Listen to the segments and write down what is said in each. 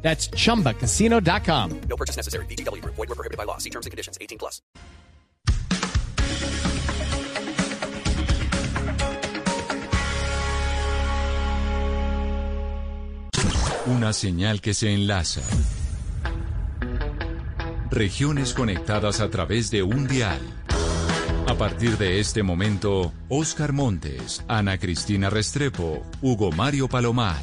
That's chumbacasino.com. No purchase necessary. BGW. Void were prohibited by law. See terms and conditions. 18 plus. Una señal que se enlaza. Regiones conectadas a través de un dial. A partir de este momento, Oscar Montes, Ana Cristina Restrepo, Hugo Mario Palomar,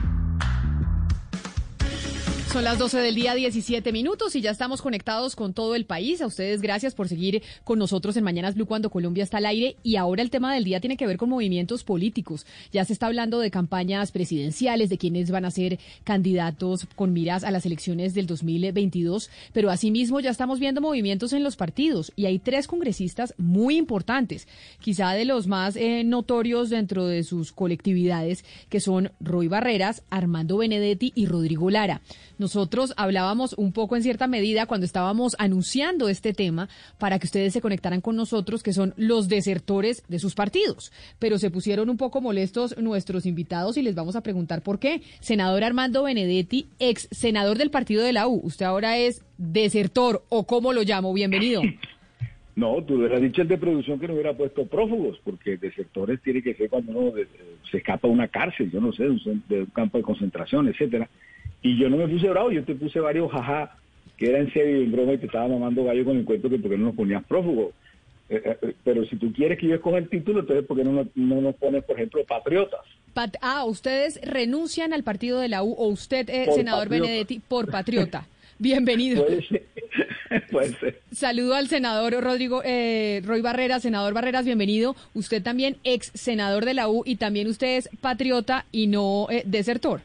Son las 12 del día, 17 minutos y ya estamos conectados con todo el país. A ustedes gracias por seguir con nosotros en Mañanas Blue cuando Colombia está al aire. Y ahora el tema del día tiene que ver con movimientos políticos. Ya se está hablando de campañas presidenciales, de quienes van a ser candidatos con miras a las elecciones del 2022. Pero asimismo ya estamos viendo movimientos en los partidos y hay tres congresistas muy importantes, quizá de los más eh, notorios dentro de sus colectividades, que son Roy Barreras, Armando Benedetti y Rodrigo Lara. Nosotros hablábamos un poco en cierta medida cuando estábamos anunciando este tema para que ustedes se conectaran con nosotros, que son los desertores de sus partidos. Pero se pusieron un poco molestos nuestros invitados y les vamos a preguntar por qué. Senador Armando Benedetti, ex senador del partido de la U, usted ahora es desertor o cómo lo llamo, bienvenido. No, tú hubieras dicho el de producción que no hubiera puesto prófugos, porque desertores tiene que ser cuando uno de- se escapa a una cárcel, yo no sé, de un, de un campo de concentración, etcétera. Y yo no me puse bravo, yo te puse varios jaja, que era en serio y en broma y te estaba mamando gallo con el cuento que porque no nos ponías prófugos. Eh, eh, eh, pero si tú quieres que yo escoja el título, entonces ¿por qué no, nos- no nos pones, por ejemplo, patriotas? Pat- ah, ustedes renuncian al partido de la U o usted, eh, senador patriota. Benedetti, por patriota. Bienvenido. Puede ser. Puede ser. Saludo al senador Rodrigo eh, Roy Barreras, senador Barreras, bienvenido. Usted también ex senador de la U y también usted es patriota y no eh, desertor.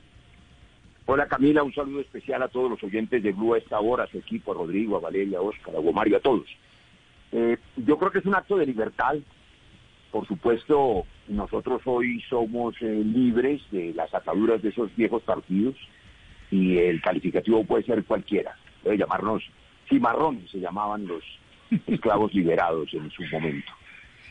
Hola Camila, un saludo especial a todos los oyentes de Blue a esta hora, a su equipo, a Rodrigo, a Valeria, a Oscar, a Hugo Mario, a todos. Eh, yo creo que es un acto de libertad. Por supuesto, nosotros hoy somos eh, libres de las ataduras de esos viejos partidos y el calificativo puede ser cualquiera. Puede llamarnos cimarrones, se llamaban los esclavos liberados en su momento.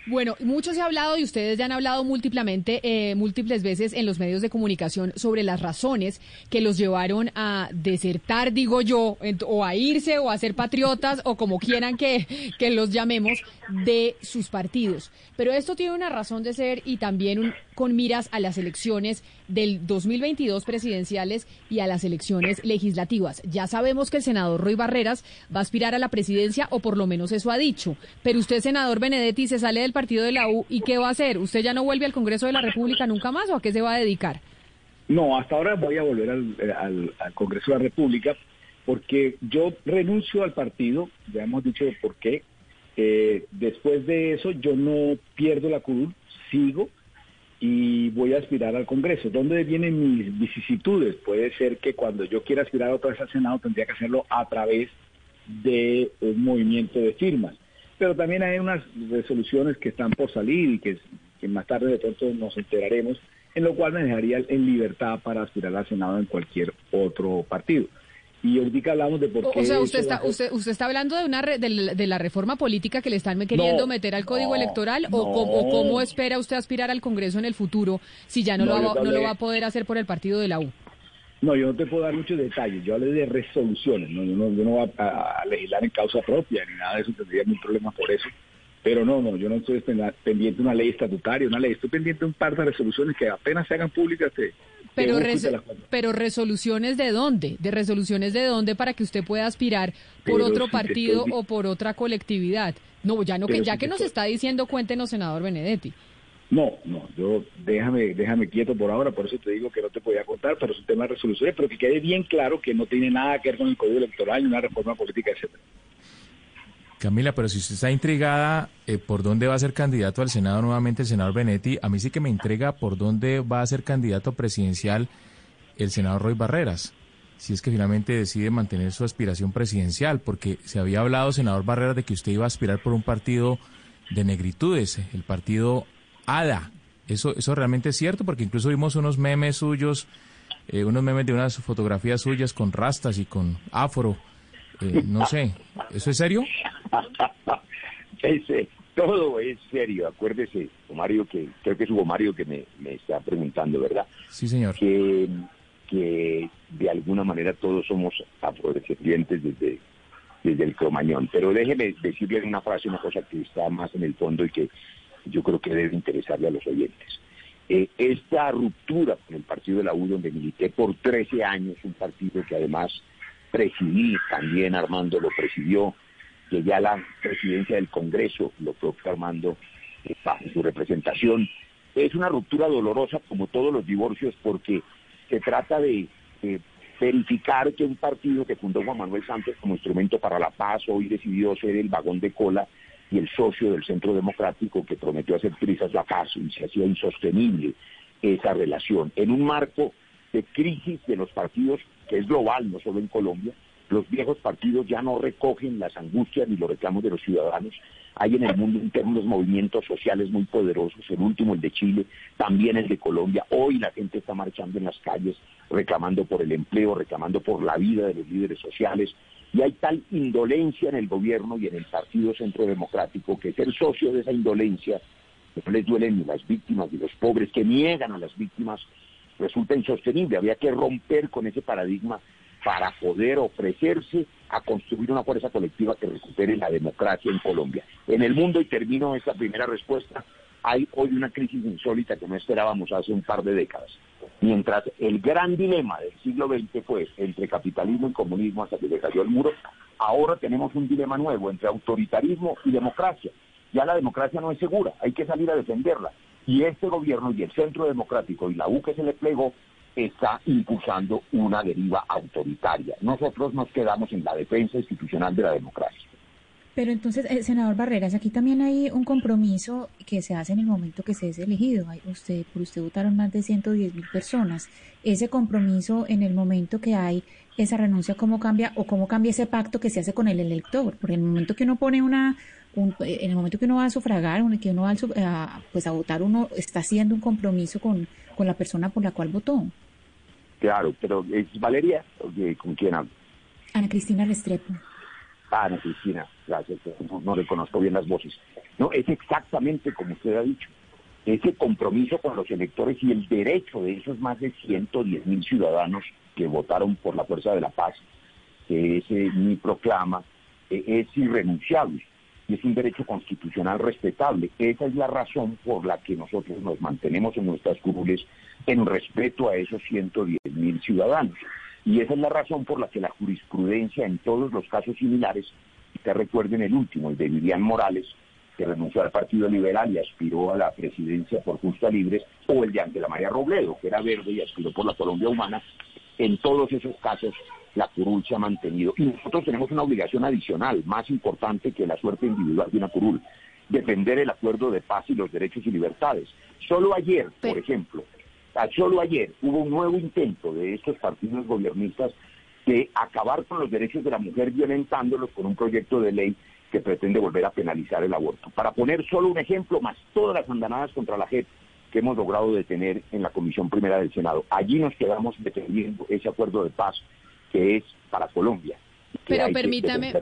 Bueno, mucho se ha hablado y ustedes ya han hablado múltiplemente, eh, múltiples veces en los medios de comunicación sobre las razones que los llevaron a desertar, digo yo, o a irse o a ser patriotas o como quieran que, que los llamemos de sus partidos. Pero esto tiene una razón de ser y también un- con miras a las elecciones del 2022 presidenciales y a las elecciones legislativas. Ya sabemos que el senador Roy Barreras va a aspirar a la presidencia o por lo menos eso ha dicho. Pero usted, senador Benedetti, se sale del partido de la U y ¿qué va a hacer? ¿Usted ya no vuelve al Congreso de la República nunca más o a qué se va a dedicar? No, hasta ahora voy a volver al, al Congreso de la República porque yo renuncio al partido, ya hemos dicho por qué. Eh, después de eso yo no pierdo la curul, sigo y voy a aspirar al Congreso. ¿Dónde vienen mis vicisitudes? Puede ser que cuando yo quiera aspirar otra vez al Senado tendría que hacerlo a través de un movimiento de firmas. Pero también hay unas resoluciones que están por salir y que, que más tarde de pronto nos enteraremos, en lo cual me dejaría en libertad para aspirar al Senado en cualquier otro partido. Y ahorita hablamos de por qué... o sea, usted está, a usted, usted está hablando de una re- de, la, de la reforma política que le están queriendo No, meter al código no, electoral o, no. cómo, o cómo espera usted aspirar al Congreso en el futuro si ya no, No, lo, va, no lo va a poder hacer por el partido de la U? No, yo no te puedo dar muchos detalles. Yo hablé de resoluciones. No, yo no, yo no voy a, a- legislar en causa propia ni nada de eso. Tendría ningún problema por eso. Pero no, no, yo no estoy pen- pendiente de una ley estatutaria, una ley. Estoy pendiente de un par de resoluciones que apenas se hagan públicas. Te Pero, res- pero resoluciones de dónde? ¿De resoluciones de dónde para que usted pueda aspirar por Pero otro si partido estoy o por otra colectividad? No, ya no que Pero ya si que nos estoy- está diciendo, cuéntenos, senador Benedetti. No, no, yo déjame, déjame quieto por ahora, por eso te digo que no te podía contar, pero es un tema de resoluciones, pero que quede bien claro que no tiene nada que ver con el código electoral ni una reforma política, etcétera. Camila, pero si usted está intrigada eh, por dónde va a ser candidato al Senado nuevamente el senador Benetti, a mí sí que me intriga por dónde va a ser candidato presidencial el senador Roy Barreras, si es que finalmente decide mantener su aspiración presidencial, porque se había hablado, senador Barreras, de que usted iba a aspirar por un partido de negritudes, el partido ADA. ¿Eso, eso realmente es cierto? Porque incluso vimos unos memes suyos, eh, unos memes de unas fotografías suyas con rastas y con afro. Eh, no sé, ¿eso es serio? Ese, todo es serio. Acuérdese, Mario, que creo que es Hugo Mario que me, me está preguntando, ¿verdad? Sí, señor. Que, que de alguna manera todos somos afrodescendientes desde, desde el cromañón. Pero déjeme decirle una frase una cosa que está más en el fondo y que yo creo que debe interesarle a los oyentes. Eh, esta ruptura con el partido de la U, donde milité por 13 años, un partido que además presidí, también Armando lo presidió, que ya la presidencia del Congreso, lo propio Armando, eh, bajo su representación, es una ruptura dolorosa como todos los divorcios porque se trata de, de verificar que un partido que fundó Juan Manuel Santos como instrumento para la paz hoy decidió ser el vagón de cola y el socio del Centro Democrático que prometió hacer trizas la paz y se hacía insostenible esa relación. En un marco de crisis de los partidos que es global, no solo en Colombia, los viejos partidos ya no recogen las angustias ni los reclamos de los ciudadanos. Hay en el mundo internos unos movimientos sociales muy poderosos, el último el de Chile, también el de Colombia. Hoy la gente está marchando en las calles reclamando por el empleo, reclamando por la vida de los líderes sociales. Y hay tal indolencia en el gobierno y en el Partido Centro Democrático que ser socio de esa indolencia no les duelen ni las víctimas ni los pobres, que niegan a las víctimas, resulta insostenible. Había que romper con ese paradigma para poder ofrecerse a construir una fuerza colectiva que recupere la democracia en Colombia. En el mundo, y termino esta primera respuesta, hay hoy una crisis insólita que no esperábamos hace un par de décadas. Mientras el gran dilema del siglo XX fue entre capitalismo y comunismo hasta que le cayó el muro, ahora tenemos un dilema nuevo entre autoritarismo y democracia. Ya la democracia no es segura, hay que salir a defenderla. Y este gobierno y el Centro Democrático y la U que se le plegó está impulsando una deriva autoritaria. Nosotros nos quedamos en la defensa institucional de la democracia. Pero entonces, eh, senador Barreras, aquí también hay un compromiso que se hace en el momento que se es elegido. Usted, por usted votaron más de 110 mil personas. Ese compromiso en el momento que hay esa renuncia, ¿cómo cambia o cómo cambia ese pacto que se hace con el elector? Porque en el momento que uno pone una, un- eh, en el momento que uno va a sufragar, un- que uno va a, pues a votar, uno está haciendo un compromiso con, con la persona por la cual votó. Claro, pero es Valeria, ¿con quién hablo? Ana Cristina Restrepo. Ah, Ana Cristina, gracias, no, no reconozco bien las voces. No, es exactamente como usted ha dicho. Ese compromiso con los electores y el derecho de esos más de 110 mil ciudadanos que votaron por la Fuerza de la Paz, que ese mi proclama, eh, es irrenunciable y es un derecho constitucional respetable. Esa es la razón por la que nosotros nos mantenemos en nuestras curules en respeto a esos 110 mil ciudadanos. Y esa es la razón por la que la jurisprudencia en todos los casos similares, usted recuerden el último, el de Vivian Morales, que renunció al Partido Liberal y aspiró a la presidencia por Justa Libres, o el de Ángela María Robledo, que era verde y aspiró por la Colombia Humana, en todos esos casos la curul se ha mantenido. Y nosotros tenemos una obligación adicional, más importante que la suerte individual de una curul, defender el acuerdo de paz y los derechos y libertades. Solo ayer, por ejemplo, ah, solo ayer hubo un nuevo intento de estos partidos gobiernistas de acabar con los derechos de la mujer violentándolos con un proyecto de ley que pretende volver a penalizar el aborto. Para poner solo un ejemplo, más todas las andanadas contra la JEP que hemos logrado detener en la Comisión Primera del Senado. Allí nos quedamos defendiendo ese acuerdo de paz que es para Colombia. Pero permítame.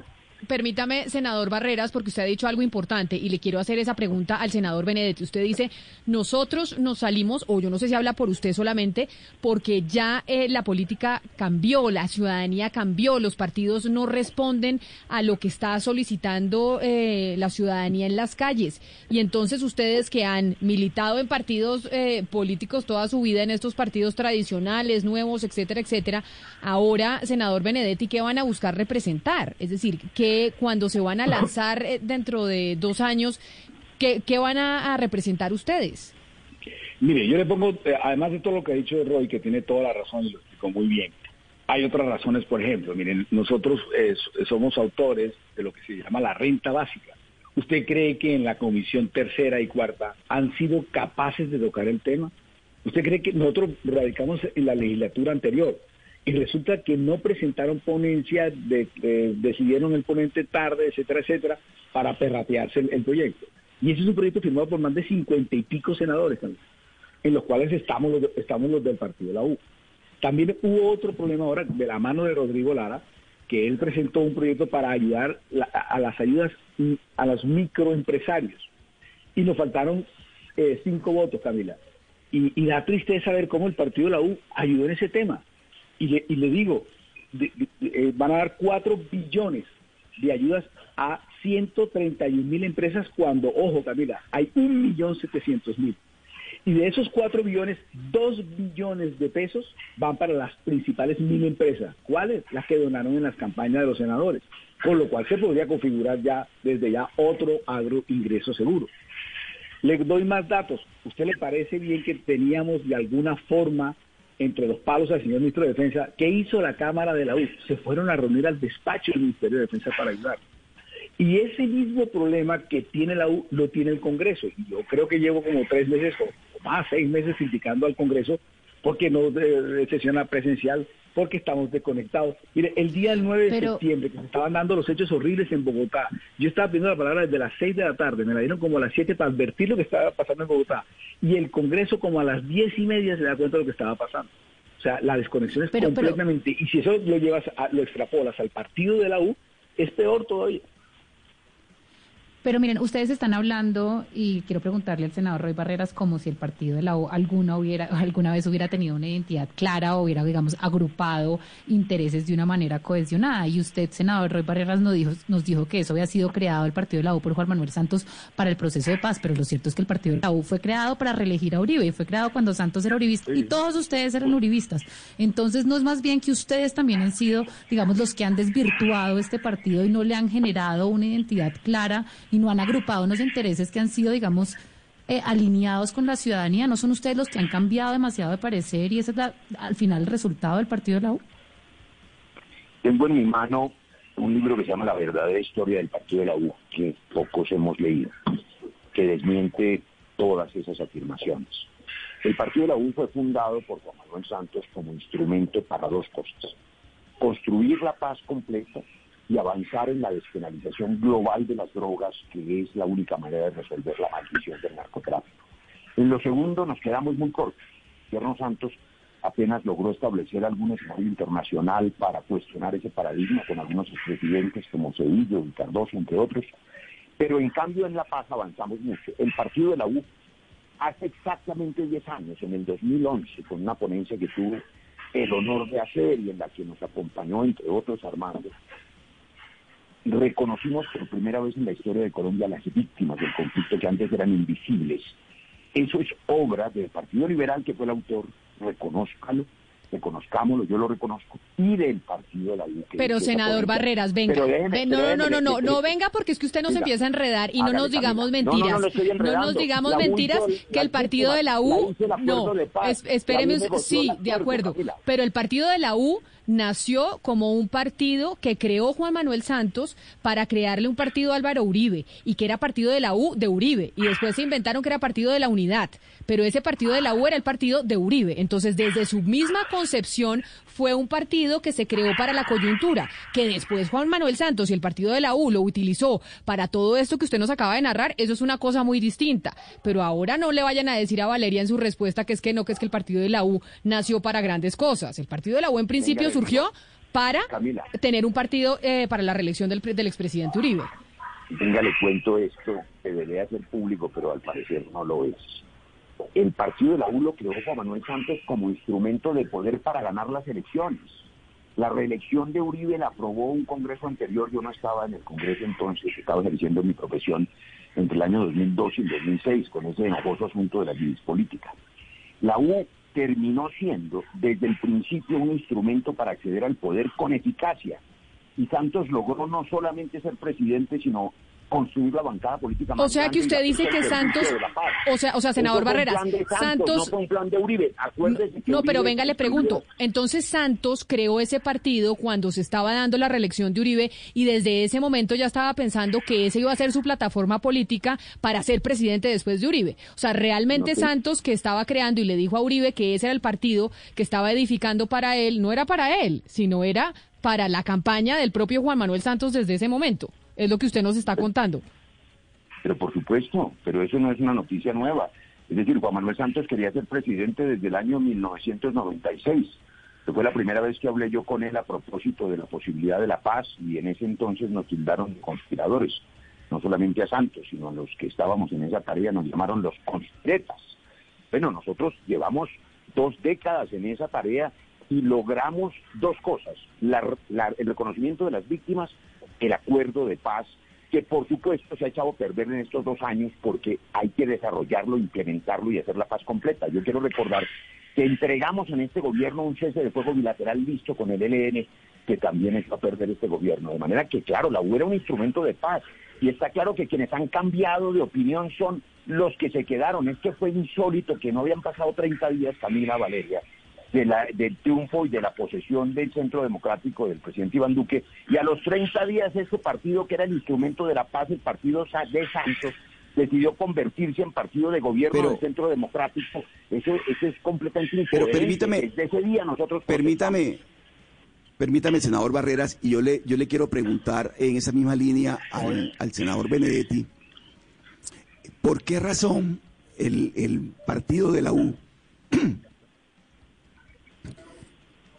Permítame, senador Barreras, porque usted ha dicho algo importante y le quiero hacer esa pregunta al senador Benedetti. Usted dice, nosotros nos salimos, o yo no sé si habla por usted solamente, porque ya eh, la política cambió, la ciudadanía cambió, los partidos no responden a lo que está solicitando eh, la ciudadanía en las calles. Y entonces ustedes que han militado en partidos eh, políticos toda su vida, en estos partidos tradicionales, nuevos, etcétera, etcétera, ahora, senador Benedetti, ¿qué van a buscar representar? Es decir, que cuando se van a lanzar eh, dentro de dos años, ¿qué, van a, a representar ustedes? Mire, yo le pongo, eh, además de todo lo que ha dicho Roy, que tiene toda la razón y lo explicó muy bien, Hay otras razones, por ejemplo, miren, nosotros eh, somos autores de lo que se llama la renta básica. ¿Usted cree que en la comisión tercera y cuarta han sido capaces de tocar el tema? ¿Usted cree que nosotros radicamos en la legislatura anterior y resulta que no presentaron ponencia, de, decidieron el ponente tarde, etcétera, etcétera, para perratearse el, proyecto? Y ese es un proyecto firmado por más de cincuenta y pico senadores en los cuales estamos los, estamos los del partido de la U. También hubo otro problema ahora de la mano de Rodrigo Lara, que él presentó un proyecto para ayudar a las ayudas a los microempresarios. Y nos faltaron eh, cinco votos, Camila. Y, da tristeza ver cómo el partido de la U ayudó en ese tema. Y le, y le digo, eh, van a dar cuatro billones de ayudas a 131 mil empresas cuando, ojo Camila, hay un millón setecientos mil. Y de esos 4 billones, 2 billones de pesos van para las principales mil empresas. ¿Cuáles? Las que donaron en las campañas de los senadores. Con lo cual se podría configurar ya desde ya otro agro ingreso seguro. Le doy más datos. ¿Usted le parece bien que teníamos de alguna forma entre los palos al señor ministro de Defensa? ¿Qué hizo la Cámara de la U? Se fueron a reunir al despacho del Ministerio de Defensa para ayudar. Y ese mismo problema que tiene la U lo tiene el Congreso. Y yo creo que llevo como tres meses o más, seis meses indicando al Congreso porque no de, sesión presencial, porque estamos desconectados. Mire, el día del 9 de septiembre, que se estaban dando los hechos horribles en Bogotá, yo estaba pidiendo la palabra desde las 6 de la tarde, me la dieron como a las 7 para advertir lo que estaba pasando en Bogotá, y el Congreso como a las 10 y media se da cuenta de lo que estaba pasando. O sea, la desconexión es completamente, y si eso lo llevas, lo extrapolas al partido de la U, es peor todavía. Pero miren, ustedes están hablando y quiero preguntarle al senador Roy Barreras como si el partido de la U alguna hubiera alguna vez hubiera tenido una identidad clara o hubiera, digamos, agrupado intereses de una manera cohesionada. Y usted, senador Roy Barreras, nos dijo, nos dijo que eso había sido creado el partido de la U por Juan Manuel Santos para el proceso de paz, pero lo cierto es que el partido de la U fue creado para reelegir a Uribe y fue creado cuando Santos era uribista y todos ustedes eran uribistas. Entonces, no es más bien que ustedes también han sido, digamos, los que han desvirtuado este partido y no le han generado una identidad clara y no han agrupado unos intereses que han sido, digamos, eh, alineados con la ciudadanía. ¿No son ustedes los que han cambiado demasiado de parecer y ese es al final el resultado del partido de la U? Tengo en mi mano un libro que se llama La verdadera historia del partido de la U, que pocos hemos leído, que desmiente todas esas afirmaciones. El partido de la U fue fundado por Juan Manuel Santos como instrumento para dos cosas. Construir la paz completa y avanzar en la despenalización global de las drogas, que es la única manera de resolver la maldición del narcotráfico. En lo segundo nos quedamos muy cortos. Gobierno Santos apenas logró establecer algún escenario internacional para cuestionar ese paradigma con algunos expresidentes como Cedillo y Cardoso, entre otros. Pero en cambio en La Paz avanzamos mucho. El partido de la U hace exactamente 10 años, en el 2011, con una ponencia que tuvo el honor de hacer y en la que nos acompañó, entre otros, Armando, reconocimos por primera vez en la historia de Colombia las víctimas del conflicto que antes eran invisibles. Eso es obra del Partido Liberal, que fue el autor, reconózcalo, reconozcámoslo, yo lo reconozco, y del partido de la U. Pero senador Barreras, venga. no, no, no, no, no, no, venga porque es que usted nos empieza a enredar y no nos digamos mentiras. No, nos digamos mentiras que el partido de la U, no, espéreme, sí, de acuerdo, pero el partido de la U nació como un partido que creó Juan Manuel Santos para crearle un partido a Álvaro Uribe y que era partido de la U de Uribe y después se inventaron que era partido de la unidad, pero ese partido de la U era el partido de Uribe. Entonces, desde su misma concepción fue un partido que se creó para la coyuntura, que después Juan Manuel Santos y el partido de la U lo utilizó para todo esto que usted nos acaba de narrar, eso es una cosa muy distinta. Pero ahora no le vayan a decir a Valeria en su respuesta que es que no, que es que el partido de la U nació para grandes cosas. El partido de la U en principio surgió para tener un partido eh, para la reelección del, del expresidente Uribe. Venga, le cuento esto, debería ser público, pero al parecer no lo es. El partido de la U lo creó Juan Manuel Santos como instrumento de poder para ganar las elecciones. La reelección de Uribe la aprobó un congreso anterior, yo no estaba en el congreso entonces, estaba ejerciendo mi profesión entre el año 2002 y el 2006 con ese enojoso asunto de la crisis política. La U terminó siendo desde el principio un instrumento para acceder al poder con eficacia. Y Santos logró no solamente ser presidente, sino construir la bancada política O sea que usted dice que Santos, o sea, o sea, senador Barreras, Santos, no un plan de Uribe. no, pero venga, le pregunto. Entonces Santos creó ese partido cuando se estaba dando la reelección de Uribe y desde ese momento ya estaba pensando que ese iba a ser su plataforma política para ser presidente después de Uribe. O sea, realmente Santos que estaba creando y le dijo a Uribe que ese era el partido que estaba edificando para él, no era para él, sino era para la campaña del propio Juan Manuel Santos desde ese momento. Es lo que usted nos está contando. Pero por supuesto, pero eso no es una noticia nueva. Es decir, Juan Manuel Santos quería ser presidente desde el año 1996. fue la primera vez que hablé yo con él a propósito de la posibilidad de la paz y en ese entonces nos tildaron de conspiradores. No solamente a Santos, sino a los que estábamos en esa tarea nos llamaron los conspiretas. Bueno, nosotros llevamos dos décadas en esa tarea y logramos dos cosas. el reconocimiento de las víctimas el acuerdo de paz, que por supuesto se ha echado a perder en estos dos años porque hay que desarrollarlo, implementarlo y hacer la paz completa. Yo quiero recordar que entregamos en este gobierno un cese de fuego bilateral listo con el ELN, que también echó a perder este gobierno. De manera que, claro, la U era un instrumento de paz. Y está claro que quienes han cambiado de opinión son los que se quedaron. Es que fue insólito que no habían pasado 30 días, Camila Valeria, del triunfo y de la posesión del Centro Democrático del presidente Iván Duque. Y a los 30 días ese partido, que era el instrumento de la paz, el partido de Santos, decidió convertirse en partido de gobierno del Centro Democrático. Eso, eso es completamente Pero permítame, desde ese día nosotros... Permítame, permítame, senador Barreras, y yo le, yo le quiero preguntar en esa misma línea al, al senador Benedetti, ¿por qué razón el, el partido de la U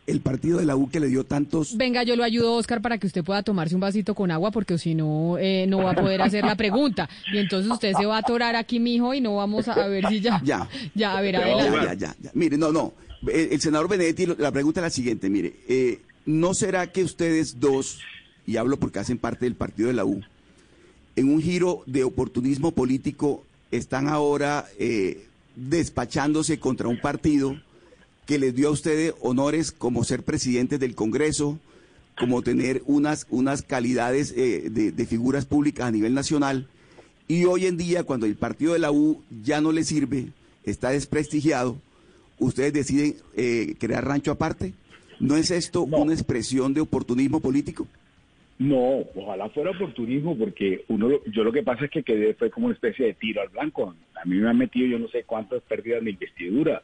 el partido de la U que le dio tantos... Venga, yo lo ayudo, Oscar, para que usted pueda tomarse un vasito con agua, porque si no, eh, no va a poder hacer la pregunta. Y entonces usted se va a atorar aquí, mijo, y no vamos a, ver si ya... Ya. Ya, a ver, ya, ya, Mire, no, no. El, senador Benedetti, la pregunta es la siguiente, mire. Eh, ¿No será que ustedes dos, y hablo porque hacen parte del partido de la U, en un giro de oportunismo político, están ahora eh, despachándose contra un partido que les dio a ustedes honores como ser presidentes del Congreso, como tener unas, unas calidades eh, de, figuras públicas a nivel nacional. Y hoy en día, cuando el partido de la U ya no le sirve, está desprestigiado, ustedes deciden eh, crear rancho aparte. ¿No es esto una expresión de oportunismo político? No, ojalá fuera oportunismo, porque uno, yo lo que pasa es que quedé, fue como una especie de tiro al blanco. A mí me han metido yo no sé cuántas pérdidas de investidura.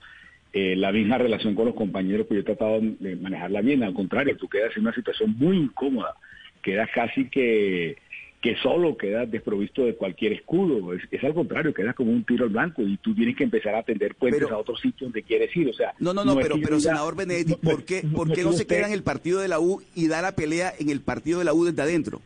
Eh, la misma relación con los compañeros, que yo he tratado de manejarla bien, al contrario, tú quedas en una situación muy incómoda, quedas casi que, que solo, quedas desprovisto de cualquier escudo, es, al contrario, quedas como un tiro al blanco y tú tienes que empezar a atender puentes a otro sitio donde quieres ir, o sea... No, no, no, pero, pero senador Benedetti, ¿por qué no, ¿por qué no se queda en el partido de la U y da la pelea en el partido de la U desde adentro?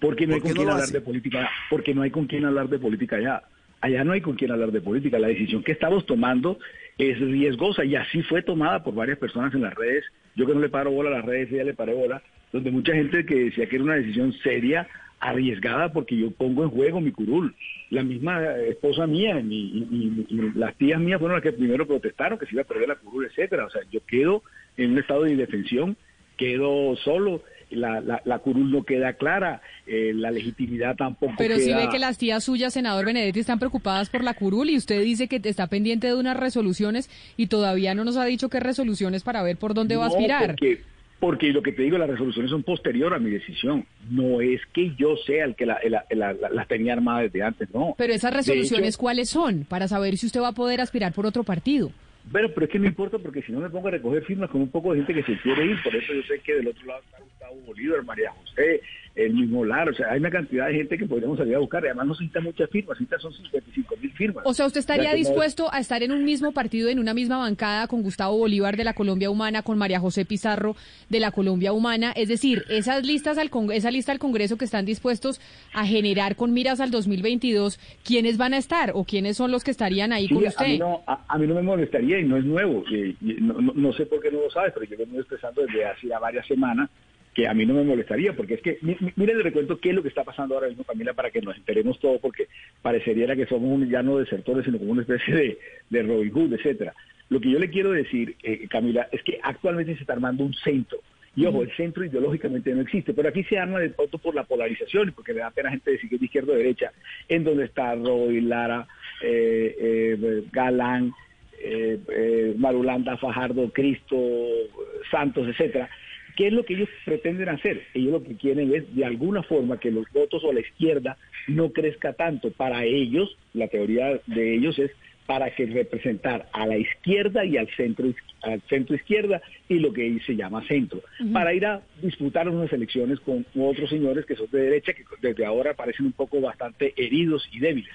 Porque no hay con quién hablar de política, porque no hay con quién hablar de política allá. Allá no hay con quién hablar de política. La decisión que estamos tomando es riesgosa y así fue tomada por varias personas en las redes. Yo que no le paro bola a las redes, ella le paré bola, donde mucha gente que decía que era una decisión seria, arriesgada, porque yo pongo en juego mi curul. La misma esposa mía y, las tías mías fueron las que primero protestaron que se iba a perder la curul, etcétera. O sea, yo quedo en un estado de indefensión, quedo solo la, la, la curul no queda clara, eh, la legitimidad tampoco Pero si ve que las tías suyas, senador Benedetti, están preocupadas por la curul y usted dice que está pendiente de unas resoluciones y todavía no nos ha dicho qué resoluciones para ver por dónde va a aspirar. Porque, porque lo que te digo, las resoluciones son posterior a mi decisión. No es que yo sea el que las la, tenía armadas desde antes, no. Pero esas resoluciones, ¿cuáles son? Para saber si usted va a poder aspirar por otro partido. Bueno, pero es que no importa porque si no me pongo a recoger firmas con un poco de gente que se quiere ir, por eso yo sé que del otro lado está Gustavo Bolívar, María José, el mismo Lar, o sea, hay una cantidad de gente que podríamos salir a buscar, y además no se muchas firmas, necesita son 55 mil firmas. O sea, ¿usted estaría dispuesto a estar en un mismo partido, en una misma bancada con Gustavo Bolívar de la Colombia Humana, con María José Pizarro de la Colombia Humana? Es decir, esas listas al esa lista al Congreso que están dispuestos a generar con miras al 2022, ¿quiénes van a estar o quiénes son los que estarían ahí con usted? A mí, no, a, mí no me molestaría y no es nuevo, no, sé por qué no lo sabes, pero yo lo estoy expresando desde hace ya varias semanas que a mí no me molestaría, porque es que, miren el recuento qué es lo que está pasando ahora mismo, Camila, para que nos enteremos todo, porque parecería que somos un, ya no desertores, sino como una especie de, de Robin Hood, etcétera. Lo que yo le quiero decir, eh, Camila, es que actualmente se está armando un centro Y ojo, el centro ideológicamente no existe, pero aquí se arma de pronto por la polarización y porque le da pena a gente decir que es de izquierda o derecha, en donde está Roy, Lara, eh, eh, Galán, eh, eh, Marulanda, Fajardo, Cristo, Santos, etcétera. ¿Qué es lo que ellos pretenden hacer? Ellos lo que quieren es, de alguna forma, que los votos o la izquierda no crezca tanto. Para ellos, la teoría de ellos es para que representar a la izquierda y al centro al centro izquierda y lo que se llama centro, para ir a disputar unas elecciones con otros señores que son de derecha, que desde ahora parecen un poco bastante heridos y débiles.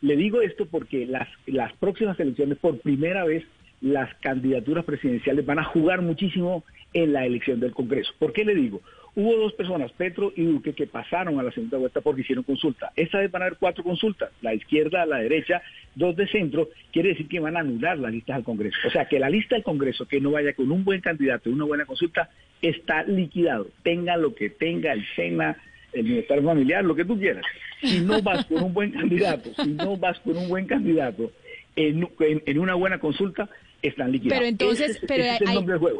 Le digo esto porque las, las próximas elecciones, por primera vez, las candidaturas presidenciales van a jugar muchísimo en la elección del Congreso. ¿Por qué le digo? Hubo dos personas, Petro y Duque, que pasaron a la segunda vuelta porque hicieron consulta. Esta vez van a haber cuatro consultas, la izquierda, la derecha, dos de centro, quiere decir que van a anular las listas del Congreso. O sea, que la lista del Congreso que no vaya con un buen candidato una buena consulta está liquidado. Tenga lo que tenga el SENA, el bienestar familiar, lo que tú quieras. Si no vas con un buen candidato, si no vas con un buen candidato en una buena consulta, están liquidados. Pero entonces, Ese pero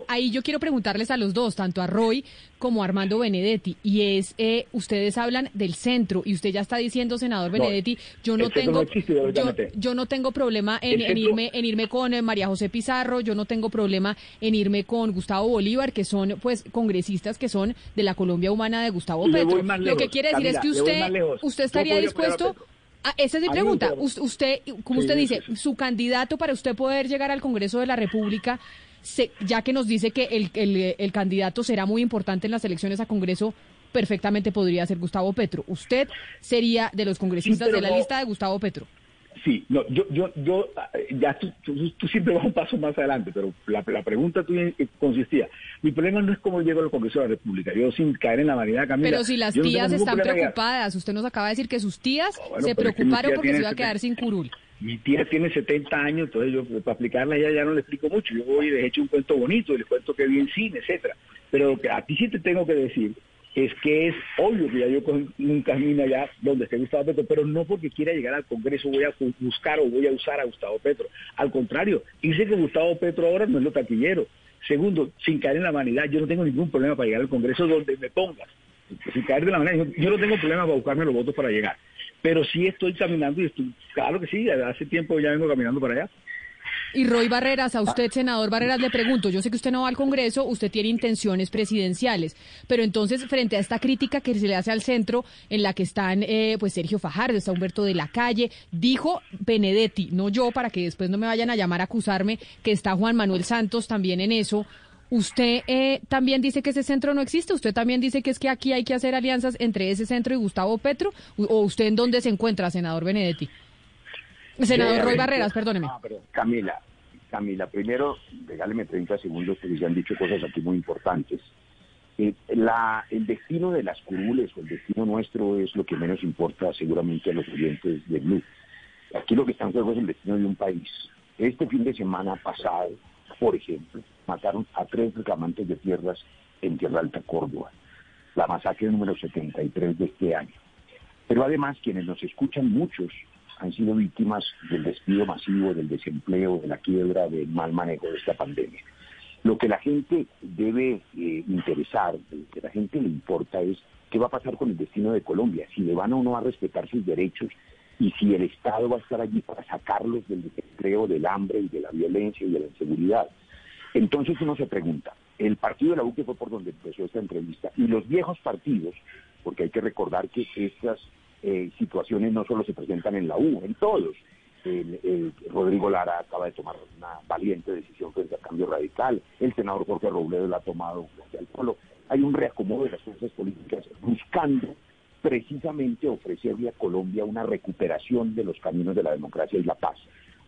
ahí, yo quiero preguntarles a los dos, tanto a Roy como a Armando Benedetti, y es, eh, ustedes hablan del centro, y usted ya está diciendo, senador No, Benedetti, yo no tengo, no existe yo, no tengo problema en, irme, en irme con eh, María José Pizarro, yo no tengo problema en irme con Gustavo Bolívar, que son, pues, congresistas que son de la Colombia humana de Gustavo Petro. Lo que quiere decir es que usted, usted estaría dispuesto. Ah, esa es mi pregunta. Usted, como Sí, usted dice, sí, sí. su candidato para usted poder llegar al Congreso de la República, se- ya que nos dice que el, el- el candidato será muy importante en las elecciones a Congreso, perfectamente podría ser Gustavo Petro. Usted sería de los congresistas de la no- lista de Gustavo Petro. Sí, no, yo, yo, yo, eh, ya tú, tú, tú siempre vas un paso más adelante, pero la, la pregunta tuya consistía, mi problema no es cómo llego al Congreso de la República, yo sin caer en la vanidad, Camila. Pero si las no tías están preocupadas, usted nos acaba de decir que sus tías bueno, se es que preocuparon porque se iba a quedar 70. sin curul. Mi tía tiene 70 años, entonces yo para explicarle a ella ya no le explico mucho. Yo voy y les echo un cuento bonito, y les cuento que vi en cine, etcétera. Pero lo que a ti sí te tengo que decir es que es obvio que ya yo cojo un camino allá donde esté Gustavo Petro, pero no porque quiera llegar al Congreso voy a bu- buscar o voy a usar a Gustavo Petro. Al contrario, dice que Gustavo Petro ahora no es lo taquillero. Segundo, sin caer en la vanidad, yo no tengo ningún problema para llegar al Congreso donde me pongas. Sin caer de la vanidad, yo, yo no tengo problema para buscarme los votos para llegar. Pero sí estoy caminando y estoy, claro que sí, hace tiempo ya vengo caminando para allá. Y Roy Barreras, a usted, senador Barreras, le pregunto, yo sé que usted no va al Congreso, usted tiene intenciones presidenciales, pero entonces, frente a esta crítica que se le hace al centro, en la que están eh, pues Sergio Fajardo, está Humberto de la Calle, dijo Benedetti, no yo, para que después no me vayan a llamar a acusarme, que está Juan Manuel Santos también en eso. Usted eh, también dice que ese centro no existe, usted también dice que es que aquí hay que hacer alianzas entre ese centro y Gustavo Petro, o usted en dónde se encuentra, senador Benedetti. Senador Roy Barreras, perdóneme. Ah, perdón. Camila, Camila, primero, regáleme 30 segundos porque se han dicho cosas aquí muy importantes. Eh, la, el destino de las curules o el destino nuestro es lo que menos importa seguramente a los oyentes de Blue. Aquí lo que está en juego es el destino de un país. Este fin de semana pasado, por ejemplo, mataron a tres reclamantes de tierras en Tierra Alta, Córdoba. La masacre número 73 de este año. Pero además quienes nos escuchan, muchos han sido víctimas del despido masivo, del desempleo, de la quiebra, del mal manejo de esta pandemia. Lo que la gente debe eh, interesar, lo que la gente le importa es qué va a pasar con el destino de Colombia, si le van o no a respetar sus derechos y si el Estado va a estar allí para sacarlos del desempleo, del hambre y de la violencia y de la inseguridad. Entonces uno se pregunta, el partido de la U que fue por donde empezó esta entrevista y los viejos partidos, porque hay que recordar que estas eh, situaciones no solo se presentan en la U, en todos. El, Rodrigo Lara acaba de tomar una valiente decisión frente al cambio radical, el senador Jorge Robledo la ha tomado al polo. Hay un reacomodo de las fuerzas políticas buscando precisamente ofrecerle a Colombia una recuperación de los caminos de la democracia y la paz.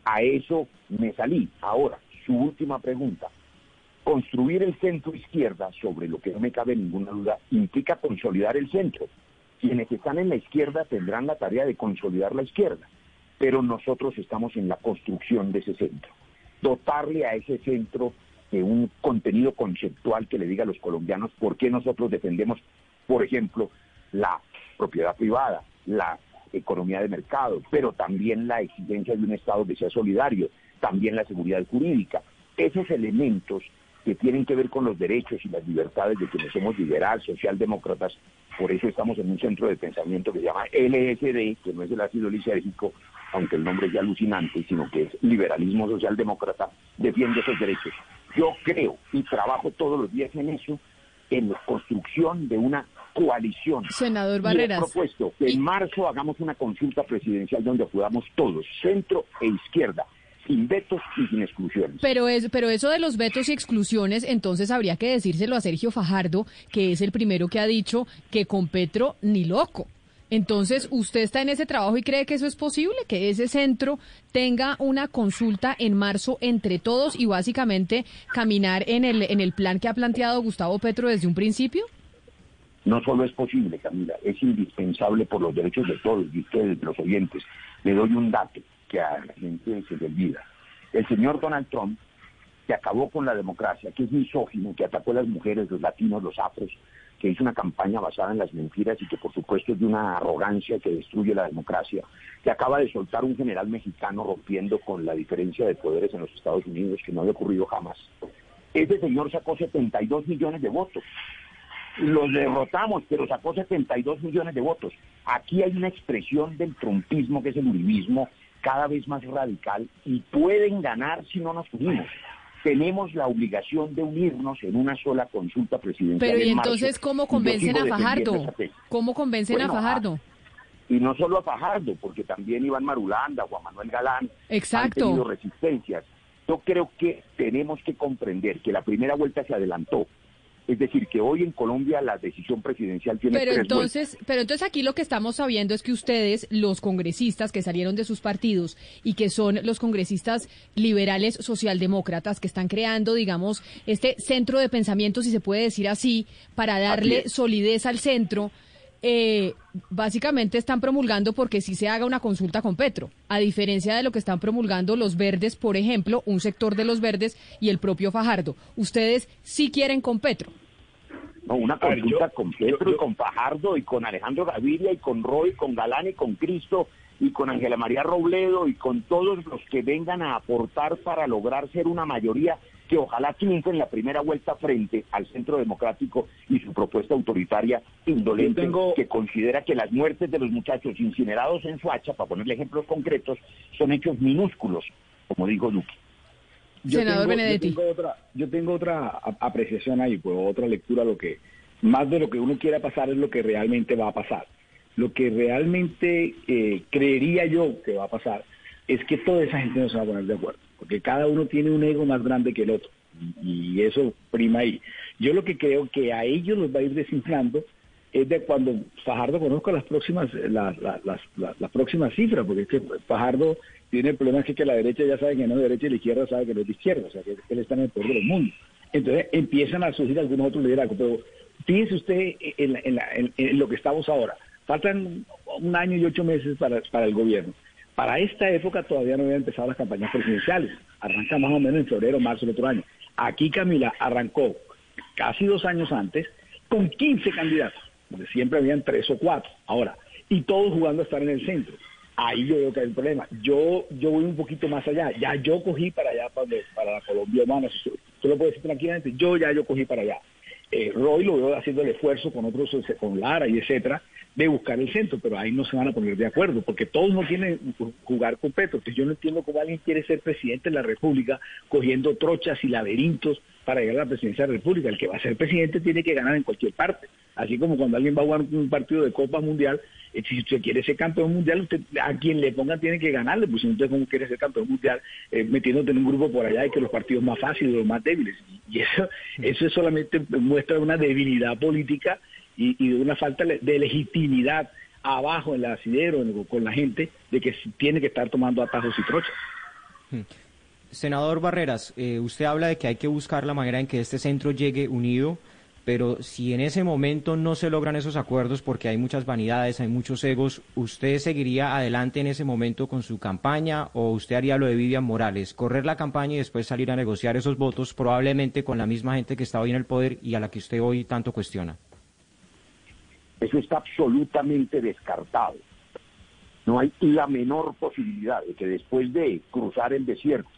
A eso me salí. Ahora, su última pregunta. Construir el centro izquierda, sobre lo que no me cabe ninguna duda, implica consolidar el centro. Quienes están en la izquierda tendrán la tarea de consolidar la izquierda, pero nosotros estamos en la construcción de ese centro. Dotarle a ese centro de un contenido conceptual que le diga a los colombianos por qué nosotros defendemos, por ejemplo, la propiedad privada, la economía de mercado, pero también la exigencia de un Estado que sea solidario, también la seguridad jurídica. Esos elementos que tienen que ver con los derechos y las libertades de quienes somos liberales, socialdemócratas. Por eso estamos en un centro de pensamiento que se llama LSD, que no es el ácido lisérgico, aunque el nombre es ya alucinante, sino que es liberalismo socialdemócrata, defiende esos derechos. Yo creo y trabajo todos los días en eso, en la construcción de una coalición. Senador he Barreras. propuesto que en marzo hagamos una consulta presidencial donde acudamos todos, centro e izquierda, sin vetos y sin exclusiones. Pero, es, pero eso de los vetos y exclusiones, entonces habría que decírselo a Sergio Fajardo, que es el primero que ha dicho que con Petro ni loco. Entonces, ¿usted está en ese trabajo y cree que eso es posible? ¿Que ese centro tenga una consulta en marzo entre todos y básicamente caminar en el, en el plan que ha planteado Gustavo Petro desde un principio? No solo es posible, Camila, es indispensable por los derechos de todos, de ustedes, de los oyentes. Le doy un dato que a la gente se le olvida. El señor Donald Trump, que acabó con la democracia, que es misógino, que atacó a las mujeres, los latinos, los afros, que hizo una campaña basada en las mentiras y que por supuesto es de una arrogancia que destruye la democracia, que acaba de soltar un general mexicano rompiendo con la diferencia de poderes en los Estados Unidos, que no había ocurrido jamás. Ese señor sacó 72 millones de votos. Los derrotamos, pero sacó 72 millones de votos. Aquí hay una expresión del trumpismo, que es el uribismo, cada vez más radical, y pueden ganar si no nos unimos. Tenemos la obligación de unirnos en una sola consulta presidencial. Pero ¿y en marzo, entonces cómo convencen a Fajardo? ¿Cómo convencen Bueno, a Fajardo? Y no solo a Fajardo, porque también Iván Marulanda, Juan Manuel Galán Exacto. han tenido resistencias. Yo creo que tenemos que comprender que la primera vuelta se adelantó. Es decir, que hoy en Colombia la decisión presidencial tiene Pero tres entonces, pero entonces aquí lo que estamos sabiendo es que ustedes, los congresistas que salieron de sus partidos y que son los congresistas liberales socialdemócratas que están creando, digamos, este centro de pensamiento, si se puede decir así, para darle solidez al centro, eh, básicamente están promulgando porque si se haga una consulta con Petro, a diferencia de lo que están promulgando los verdes, por ejemplo, un sector de los verdes y el propio Fajardo. Ustedes sí quieren con Petro. No, una ver, consulta yo- con Petro yo- y con Fajardo y con Alejandro Gaviria y con Roy, con Galán y con Cristo y con Ángela María Robledo y con todos los que vengan a aportar para lograr ser una mayoría que ojalá triunfe en la primera vuelta frente al Centro Democrático y su propuesta autoritaria indolente Yo tengo- que considera que las muertes de los muchachos incinerados en Suacha, para ponerle ejemplos concretos, son hechos minúsculos, como dijo Duque. Senador tengo, Benedetti. Yo tengo otra, yo tengo otra apreciación ahí, pues otra lectura. Lo que más de lo que uno quiera pasar es lo que realmente va a pasar. Lo que realmente eh, creería yo que va a pasar es que toda esa gente no se va a poner de acuerdo, porque cada uno tiene un ego más grande que el otro y, eso prima ahí. Yo lo que creo que a ellos los va a ir desinflando es de cuando Fajardo conozca las próximas las, las, las, las- próximas cifras, porque es que Fajardo tiene el problema es que la derecha ya sabe que no es derecha y la izquierda sabe que no es de izquierda, o sea que él está en el poder del mundo. Entonces empiezan a surgir algunos otros liderazgos, pero fíjese usted en, la- en la- en- en lo que estamos ahora. Faltan un año y ocho meses para, para el gobierno. Para esta época todavía no habían empezado las campañas presidenciales. Arranca más o menos en febrero, marzo del otro año. Aquí Camila arrancó casi dos años antes con 15 candidatos, donde siempre habían tres o cuatro. Ahora, y todos jugando a estar en el centro. Ahí yo veo que hay un problema. Yo yo voy un poquito más allá. Ya yo cogí para allá, para, para la Colombia humana. Tú lo puedes decir tranquilamente. Yo ya yo cogí para allá. Eh, Roy lo veo haciendo el esfuerzo con otros, con Lara y etcétera, de buscar el centro, pero ahí no se van a poner de acuerdo, porque todos no quieren jugar con Petro. Entonces yo no entiendo cómo alguien quiere ser presidente de la República cogiendo trochas y laberintos para llegar a la presidencia de la República. El que va a ser presidente tiene que ganar en cualquier parte. Así como cuando alguien va a jugar un partido de Copa Mundial, eh, si usted quiere ser campeón mundial, usted a quien le pongan tiene que ganarle, pues si usted como quiere ser campeón mundial, eh, metiéndote en un grupo por allá y que los partidos más fáciles, los más débiles. Y eso, eso es solamente muestra una debilidad política y, y de una falta de legitimidad abajo en el asidero con la gente de que tiene que estar tomando atajos y trochas. Senador Barreras, eh, usted habla de que hay que buscar la manera en que este centro llegue unido, pero si en ese momento no se logran esos acuerdos porque hay muchas vanidades, hay muchos egos, ¿usted seguiría adelante en ese momento con su campaña o usted haría lo de Vivian Morales, correr la campaña y después salir a negociar esos votos probablemente con la misma gente que está hoy en el poder y a la que usted hoy tanto cuestiona? Eso está absolutamente descartado. No hay la menor posibilidad de que después de cruzar el desierto,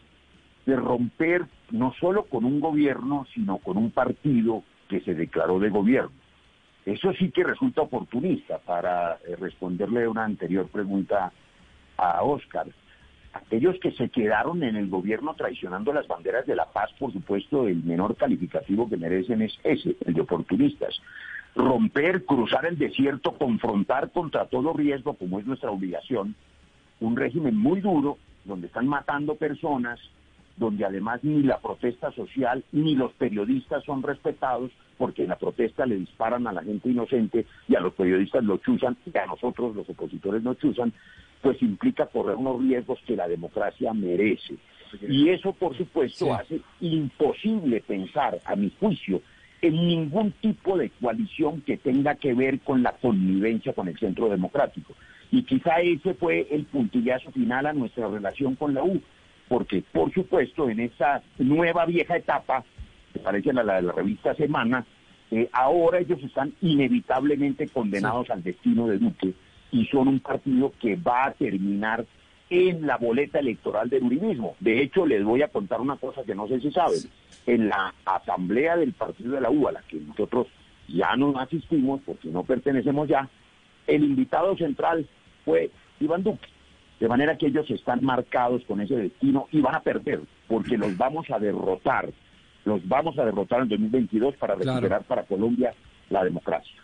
de romper no solo con un gobierno, sino con un partido que se declaró de gobierno. Eso sí que resulta oportunista para eh, responderle una anterior pregunta a Oscar. Aquellos que se quedaron en el gobierno traicionando las banderas de la paz, por supuesto, el menor calificativo que merecen es ese, el de oportunistas. Romper, cruzar el desierto, confrontar contra todo riesgo, como es nuestra obligación, un régimen muy duro, donde están matando personas, donde además ni la protesta social ni los periodistas son respetados, porque en la protesta le disparan a la gente inocente y a los periodistas lo chuzan y a nosotros los opositores no chuzan, pues implica correr unos riesgos que la democracia merece. Y eso, por supuesto, hace imposible pensar, a mi juicio, en ningún tipo de coalición que tenga que ver con la connivencia con el centro democrático. Y quizá ese fue el puntillazo final a nuestra relación con la U, porque por supuesto en esa nueva vieja etapa, que parece la, la de la revista Semana, eh, ahora ellos están inevitablemente condenados al destino de Duque y son un partido que va a terminar en la boleta electoral del uribismo. De hecho, les voy a contar una cosa que no sé si saben. En la asamblea del partido de la U, a la que nosotros ya no asistimos porque no pertenecemos ya, el invitado central fue Iván Duque. De manera que ellos están marcados con ese destino y van a perder, porque los vamos a derrotar. Los vamos a derrotar en 2022 para recuperar para Colombia la democracia.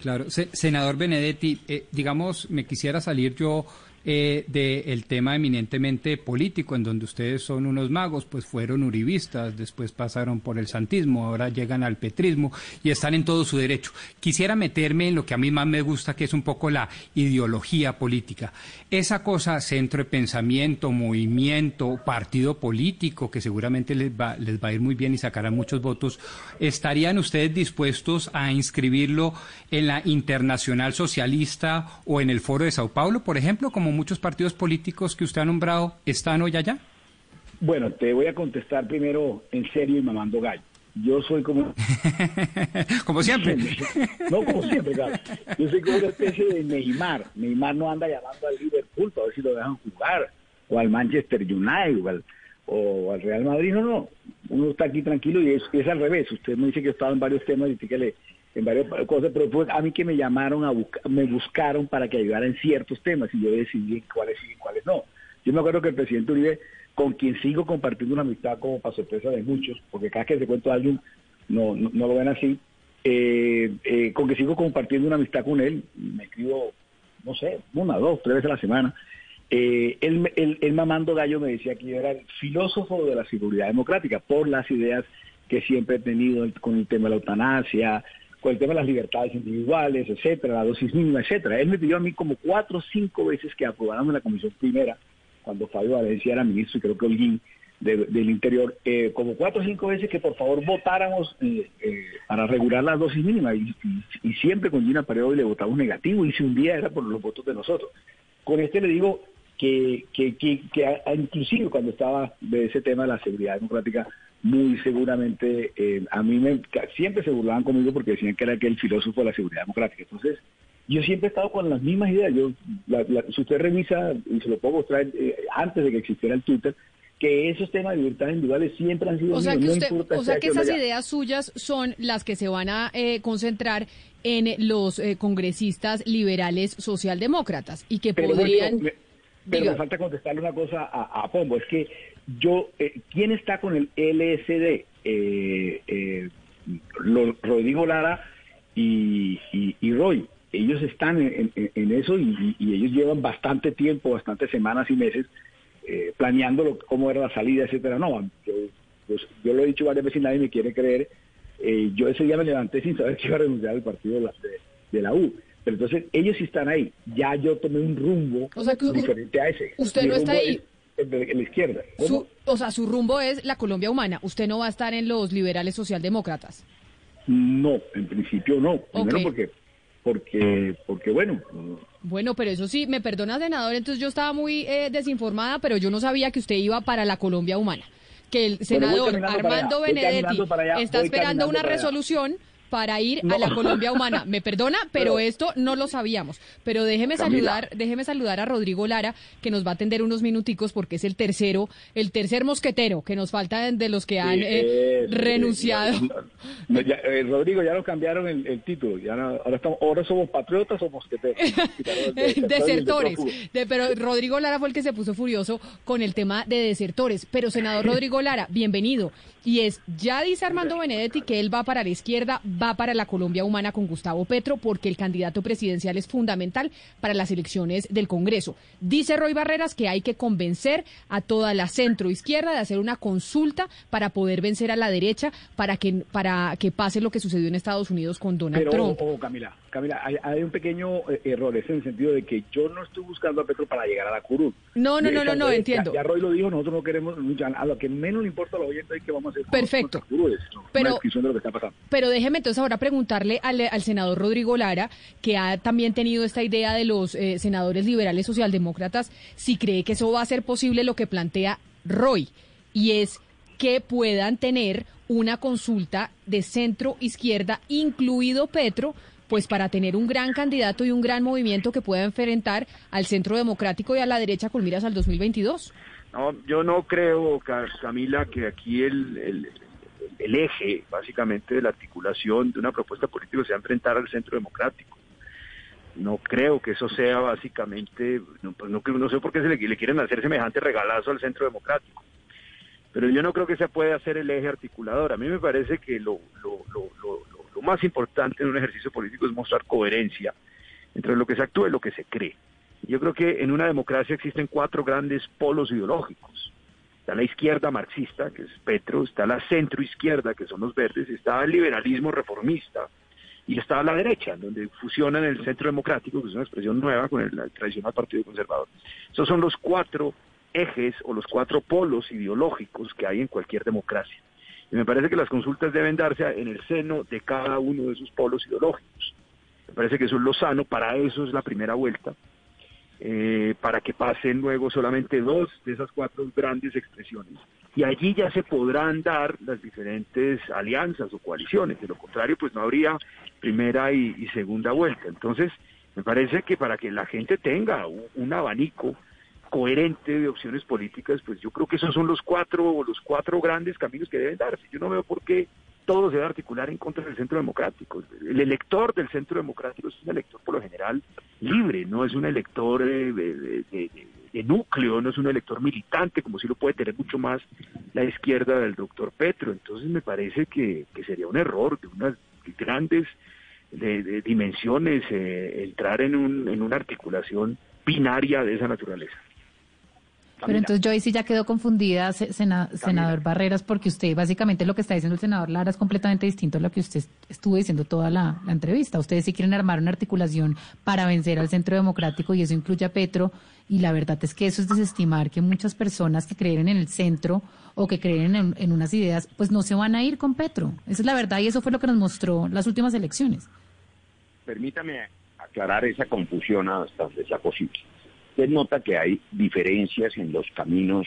Claro, senador Benedetti, eh, digamos, me quisiera salir yo eh, del tema eminentemente político, en donde ustedes son unos magos, pues fueron uribistas, después pasaron por el santismo, ahora llegan al petrismo y están en todo su derecho. Quisiera meterme en lo que a mí más me gusta, que es un poco la ideología política. Esa cosa, centro de pensamiento, movimiento, partido político, que seguramente les va, les va a ir muy bien y sacarán muchos votos, ¿estarían ustedes dispuestos a inscribirlo en la Internacional Socialista o en el Foro de Sao Paulo, por ejemplo, como muchos partidos políticos que usted ha nombrado están hoy allá? Bueno, te voy a contestar primero en serio y mamando gallo. Yo soy como... como siempre. no, como siempre, claro. Yo soy como una especie de Neymar. Neymar no anda llamando al Liverpool para ver si lo dejan jugar, o al Manchester United, o al, Real Madrid. No, no. Uno está aquí tranquilo y es, es al revés. Usted me dice que he estado en varios temas y que le en varias cosas, pero fue a mí que me llamaron a buscar, me buscaron para que ayudara en ciertos temas y yo decidí cuáles sí y cuáles no. Yo me acuerdo que el presidente Uribe, con quien sigo compartiendo una amistad como para sorpresa de muchos, porque cada vez que se cuento a alguien no, no, lo ven así, eh, eh, con que sigo compartiendo una amistad con él, me escribo, no sé, una, dos, tres veces a la semana, eh, él, él, él, mamando gallo me decía que yo era el filósofo de la seguridad democrática por las ideas que siempre he tenido con el tema de la eutanasia, con el tema de las libertades individuales, etcétera, la dosis mínima, etcétera. Él me pidió a mí como cuatro o cinco veces que aprobáramos la comisión primera, cuando Fabio Valencia era ministro y creo que Holguín del Interior, eh, como cuatro o cinco veces que por favor votáramos eh, eh, para regular la dosis mínima y, siempre con Gina Paredo le votamos negativo y si un día era por los votos de nosotros. Con este le digo que, que, que, que inclusive cuando estaba de ese tema de la seguridad democrática, muy seguramente, eh, a mí me, siempre se burlaban conmigo porque decían que era aquel filósofo de la seguridad democrática. Entonces, yo siempre he estado con las mismas ideas. Yo, si usted revisa, y se lo puedo mostrar eh, antes de que existiera el Twitter, que esos temas de libertades individuales siempre han sido o sea que, o sea que esas ideas suyas son las que se van a eh, concentrar en los congresistas liberales socialdemócratas y que podrían pero me falta contestarle una cosa a, a Pombo, es que yo, eh, ¿quién está con el LSD? Eh, eh, Rodrigo Lara y, y, Roy. Ellos están en, eso y, ellos llevan bastante tiempo, bastantes semanas y meses eh, planeando cómo era la salida, etcétera. No, yo, pues, yo lo he dicho varias veces y nadie me quiere creer. Eh, yo ese día me levanté sin saber que iba a renunciar al partido de la, de la U. Pero entonces ellos sí están ahí. Ya yo tomé un rumbo diferente a ese. Usted no está ahí. En, la izquierda. o sea, su rumbo es la Colombia humana. Usted no va a estar en los liberales socialdemócratas. No, en principio no. Primero porque porque porque bueno bueno pero eso sí me perdona senador entonces yo estaba muy eh, desinformada pero yo no sabía que usted iba para la Colombia humana que el senador Armando Benedetti está esperando una resolución para ir a la Colombia Humana. Me perdona, pero esto no lo sabíamos. Pero déjeme saludar, déjeme saludar a Rodrigo Lara, que nos va a atender unos minuticos porque es el tercero, el tercer mosquetero que nos falta de los que han Sí, eh, eh, renunciado. No, ya, eh, Rodrigo, ya nos cambiaron el, el título. Ya no- ahora, estamos, ahora somos patriotas o mosqueteros. Desertores. de- De- pero Rodrigo Lara fue el que se puso furioso con el tema de desertores. Pero senador Rodrigo Lara, bienvenido. Y es, ya dice Armando Benedetti que él va para la izquierda, va para la Colombia Humana con Gustavo Petro, porque el candidato presidencial es fundamental para las elecciones del Congreso. Dice Roy Barreras que hay que convencer a toda la centro izquierda de hacer una consulta para poder vencer a la derecha, para que, para que pase lo que sucedió en Estados Unidos con Donald Pero, Trump. ojo, Camila, Camila, hay, hay un pequeño eh, error, es en el sentido de que yo no estoy buscando a Petro para llegar a la curul. No, no, no, no, no, entiendo. Ya, Roy lo dijo, nosotros no queremos, ya, a lo que menos le importa a los oyentes es que vamos a hacer Perfecto. Pero- de lo que está pasando. Pero déjeme entonces ahora preguntarle al, al senador Rodrigo Lara, que ha también tenido esta idea de los eh, senadores liberales socialdemócratas, si cree que eso va a ser posible lo que plantea Roy, y es que puedan tener una consulta de centro izquierda, incluido Petro, pues para tener un gran candidato y un gran movimiento que pueda enfrentar al centro democrático y a la derecha con miras al 2022. No, yo no creo, Ca- Camila, que aquí el, el, eje, básicamente, de la articulación de una propuesta política sea enfrentar al centro democrático. No creo que eso sea básicamente, no, pues no, no sé por qué se le, le quieren hacer semejante regalazo al centro democrático. Pero yo no creo que se pueda hacer el eje articulador. A mí me parece que lo, lo, lo, lo, lo- más importante en un ejercicio político es mostrar coherencia entre lo que se actúa y lo que se cree. Yo creo que en una democracia existen cuatro grandes polos ideológicos. Está la izquierda marxista, que es Petro, está la centroizquierda, que son los verdes, está el liberalismo reformista, y está la derecha, donde fusionan el centro democrático, que es una expresión nueva, con el tradicional partido conservador. Esos son los cuatro ejes o los cuatro polos ideológicos que hay en cualquier democracia. Y me parece que las consultas deben darse en el seno de cada uno de esos polos ideológicos. Me parece que eso es lo sano, para eso es la primera vuelta, eh, para que pasen luego solamente dos de esas cuatro grandes expresiones. Y allí ya se podrán dar las diferentes alianzas o coaliciones. De lo contrario, pues no habría primera y, segunda vuelta. Entonces, me parece que para que la gente tenga un abanico coherente de opciones políticas, pues yo creo que esos son los cuatro, los cuatro grandes caminos que deben darse. Yo no veo por qué todo se debe articular en contra del centro democrático. El elector del centro democrático es un elector por lo general libre, no es un elector eh, de, núcleo, no es un elector militante, como si lo puede tener mucho más la izquierda del doctor Petro. Entonces me parece que, que sería un error de unas grandes de- de dimensiones eh, entrar en, un, en una articulación binaria de esa naturaleza. Pero entonces yo ahí sí ya quedo confundida, se- sena- senador Barreras, porque usted básicamente lo que está diciendo el senador Lara es completamente distinto a lo que usted estuvo diciendo toda la, la entrevista. Ustedes sí quieren armar una articulación para vencer al centro democrático y eso incluye a Petro. Y la verdad es que eso es desestimar que muchas personas que creen en el centro o que creen en, en unas ideas, pues no se van a ir con Petro. Esa es la verdad y eso fue lo que nos mostró las últimas elecciones. Permítame aclarar esa confusión hasta donde sea posible. Usted nota que hay diferencias en los caminos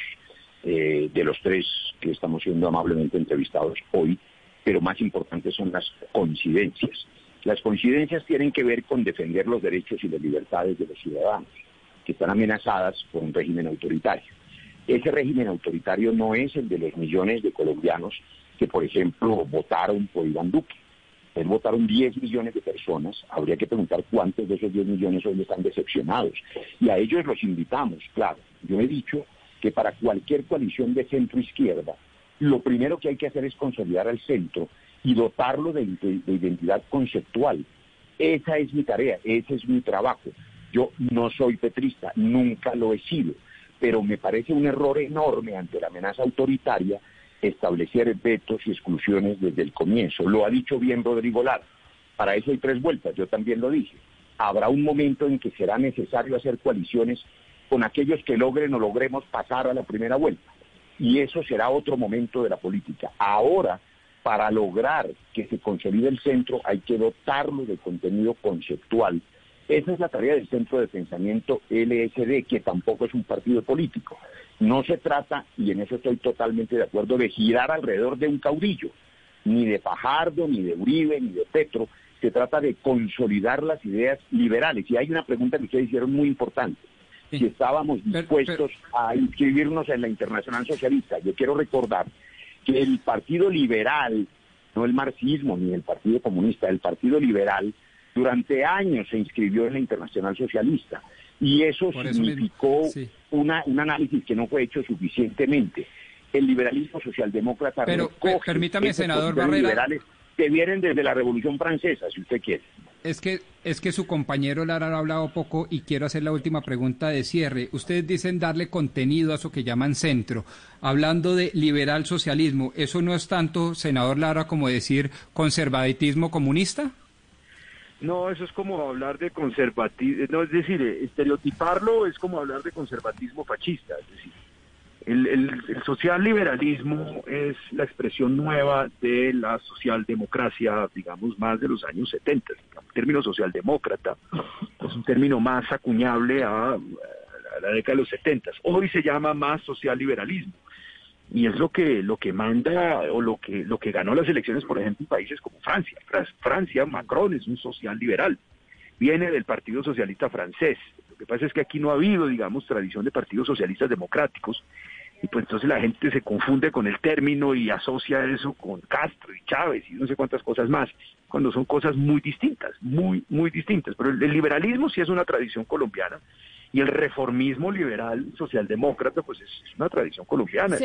eh, de los tres que estamos siendo amablemente entrevistados hoy, pero más importantes son las coincidencias. Las coincidencias tienen que ver con defender los derechos y las libertades de los ciudadanos, que están amenazadas por un régimen autoritario. Ese régimen autoritario no es el de los millones de colombianos que, por ejemplo, votaron por Iván Duque. Él votaron 10 millones de personas. Habría que preguntar cuántos de esos 10 millones hoy están decepcionados. Y a ellos los invitamos, claro. Yo he dicho que para cualquier coalición de centro-izquierda, lo primero que hay que hacer es consolidar al centro y dotarlo de- de identidad conceptual. Esa es mi tarea, ese es mi trabajo. Yo no soy petrista, nunca lo he sido, pero me parece un error enorme ante la amenaza autoritaria establecer vetos y exclusiones desde el comienzo. Lo ha dicho bien Rodrigo Lara. Para eso hay tres vueltas, yo también lo dije. Habrá un momento en que será necesario hacer coaliciones con aquellos que logren o logremos pasar a la primera vuelta. Y eso será otro momento de la política. Ahora, para lograr que se consolide el centro, hay que dotarlo de contenido conceptual. Esa es la tarea del Centro de Pensamiento LSD, que tampoco es un partido político. No se trata, y en eso estoy totalmente de acuerdo, de girar alrededor de un caudillo. ni de Fajardo, ni de Uribe, ni de Petro. Se trata de consolidar las ideas liberales. Y hay una pregunta que ustedes hicieron muy importante. Si estábamos dispuestos a inscribirnos en la Internacional Socialista. Yo quiero recordar que el Partido Liberal, no el marxismo ni el Partido Comunista, el Partido Liberal, durante años se inscribió en la Internacional Socialista. Y eso significó una, un análisis que no fue hecho suficientemente. El liberalismo socialdemócrata Pero permítame, senador Barrera. liberales que vienen desde la Revolución Francesa, si usted quiere. Es que, es que su compañero Lara ha hablado poco y quiero hacer la última pregunta de cierre. Ustedes dicen darle contenido a eso que llaman centro. Hablando de liberal socialismo, ¿eso no es tanto, senador Lara, como decir conservatismo comunista? No, eso es como hablar de conservatismo, no, es decir, estereotiparlo es como hablar de conservatismo fascista, es decir, el, el, social liberalismo es la expresión nueva de la socialdemocracia, digamos, más de los años 70. El término socialdemócrata es un término más acuñable a, a la década de los 70. Hoy se llama más social liberalismo. Y es lo que, lo que manda o lo que, lo que ganó las elecciones, por ejemplo, en países como Francia. Francia, Macron es un social liberal. Viene del Partido Socialista francés. Lo que pasa es que aquí no ha habido, digamos, tradición de partidos socialistas democráticos y pues entonces la gente se confunde con el término y asocia eso con Castro y Chávez y no sé cuántas cosas más, cuando son cosas muy distintas, muy, muy distintas. Pero el, liberalismo sí es una tradición colombiana y el reformismo liberal socialdemócrata pues es, una tradición colombiana.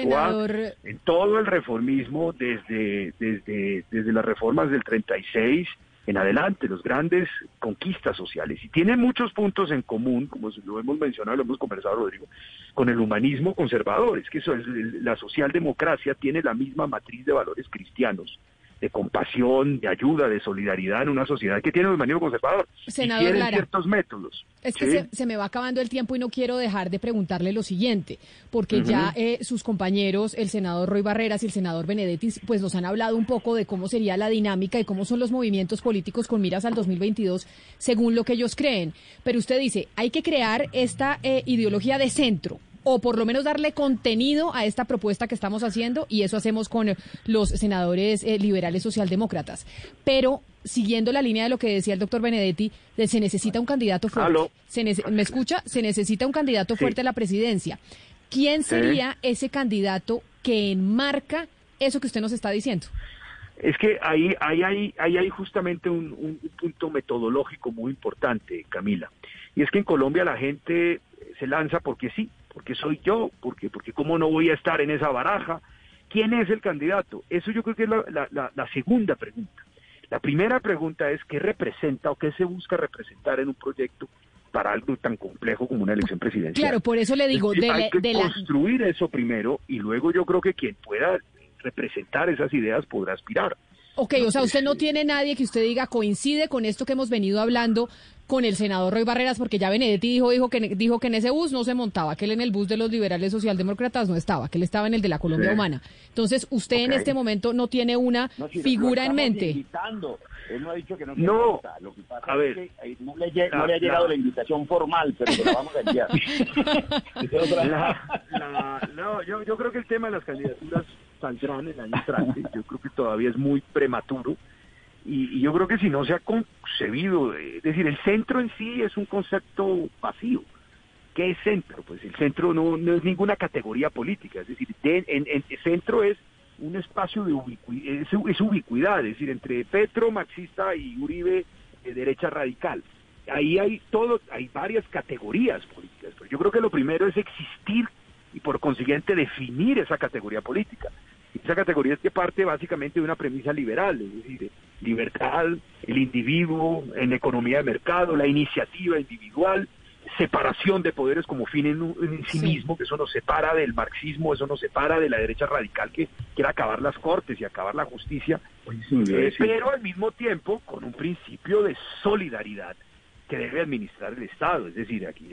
en todo el reformismo desde, desde, desde las reformas del 36 en adelante, los grandes conquistas sociales. Y tiene muchos puntos en común, como lo hemos mencionado, lo hemos conversado, Rodrigo, con el humanismo conservador. Es que eso es, la socialdemocracia tiene la misma matriz de valores cristianos de compasión, de ayuda, de solidaridad en una sociedad que tiene un humanismo conservador. Senador y ciertos métodos. Es que se, me va acabando el tiempo y no quiero dejar de preguntarle lo siguiente, porque ya eh, sus compañeros, el senador Roy Barreras y el senador Benedetti, pues nos han hablado un poco de cómo sería la dinámica y cómo son los movimientos políticos con miras al 2022, según lo que ellos creen. Pero usted dice, hay que crear esta eh, ideología de centro, o por lo menos darle contenido a esta propuesta que estamos haciendo y eso hacemos con los senadores eh, liberales socialdemócratas. Pero siguiendo la línea de lo que decía el doctor Benedetti, se necesita un candidato fuerte. ¿Me escucha? Se necesita un candidato fuerte a la presidencia. ¿Quién sería ese candidato que enmarca eso que usted nos está diciendo? Es que ahí, ahí, ahí, ahí hay justamente un, un, punto metodológico muy importante, Camila. Y es que en Colombia la gente se lanza porque sí, porque soy yo, porque, porque cómo no voy a estar en esa baraja. ¿Quién es el candidato? Eso yo creo que es la, segunda pregunta. La primera pregunta es qué representa o qué se busca representar en un proyecto para algo tan complejo como una elección presidencial. Claro, por eso le digo, de, hay que construir eso primero y luego yo creo que quien pueda representar esas ideas podrá aspirar. Ok, o sea, usted no tiene nadie que usted diga coincide con esto que hemos venido hablando con el senador Roy Barreras, porque ya Benedetti dijo, dijo, que, dijo que en ese bus no se montaba, que él en el bus de los liberales socialdemócratas no estaba, que él estaba en el de la Colombia Humana. Entonces, usted en este momento no tiene una figura en mente. Él no ha dicho que no, no Lo que pasa a ver, es que no, le, no le, ha llegado la, invitación formal, pero se la vamos a enviar. no, yo, yo creo que el tema de las candidaturas saldrán el año entrante. Yo creo que todavía es muy prematuro. Y, yo creo que si no se ha concebido, eh, es decir, el centro en sí es un concepto vacío. ¿Qué es centro? Pues el centro no, no es ninguna categoría política, es decir, en, el centro es un espacio de ubicuidad, es, ubicuidad, es decir, entre Petro, marxista y Uribe, de derecha radical. Ahí hay todo, hay varias categorías políticas, pero yo creo que lo primero es existir y por consiguiente definir esa categoría política. Esa categoría es que parte básicamente de una premisa liberal, es decir, libertad, el individuo en economía de mercado, la iniciativa individual, separación de poderes como fin en, sí, mismo, que eso nos separa del marxismo, eso nos separa de la derecha radical que quiere acabar las cortes y acabar la justicia, eh, pero al mismo tiempo con un principio de solidaridad que debe administrar el Estado, es decir, aquí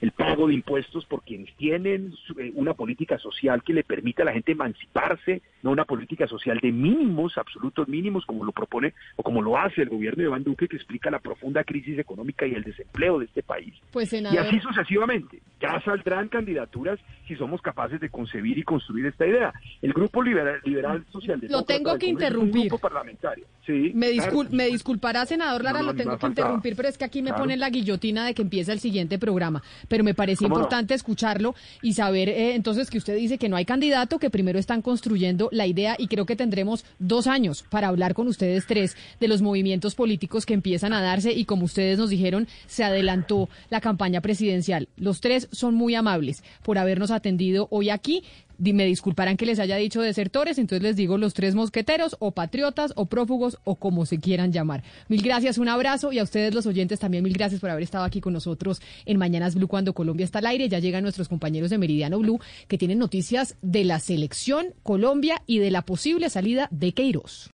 el pago de impuestos por quienes tienen eh, una política social que le permita a la gente emanciparse, no una política social de mínimos, absolutos mínimos, como lo propone o como lo hace el gobierno de Iván Duque, que explica la profunda crisis económica y el desempleo de este país. Pues, y así sucesivamente. Ya saldrán candidaturas si somos capaces de concebir y construir esta idea. El Grupo Liberal, liberal Socialdemócrata... Lo tengo que interrumpir. grupo parlamentario. Sí, Me, claro. discul- me disculpará, senador Lara, No, no, lo tengo que interrumpir, pero es que aquí me Claro. Ponen la guillotina de que empieza el siguiente programa. Pero me parece importante escucharlo y saber eh, entonces que usted dice que no hay candidato, que primero están construyendo la idea y creo que tendremos dos años para hablar con ustedes tres de los movimientos políticos que empiezan a darse y como ustedes nos dijeron, se adelantó la campaña presidencial. Los tres son muy amables por habernos atendido hoy aquí. Me disculparán que les haya dicho desertores, entonces les digo los tres mosqueteros o patriotas o prófugos o como se quieran llamar. Mil gracias, un abrazo y a ustedes los oyentes también mil gracias por haber estado aquí con nosotros en Mañanas Blue cuando Colombia está al aire. Ya llegan nuestros compañeros de Meridiano Blue que tienen noticias de la selección Colombia y de la posible salida de Queiroz.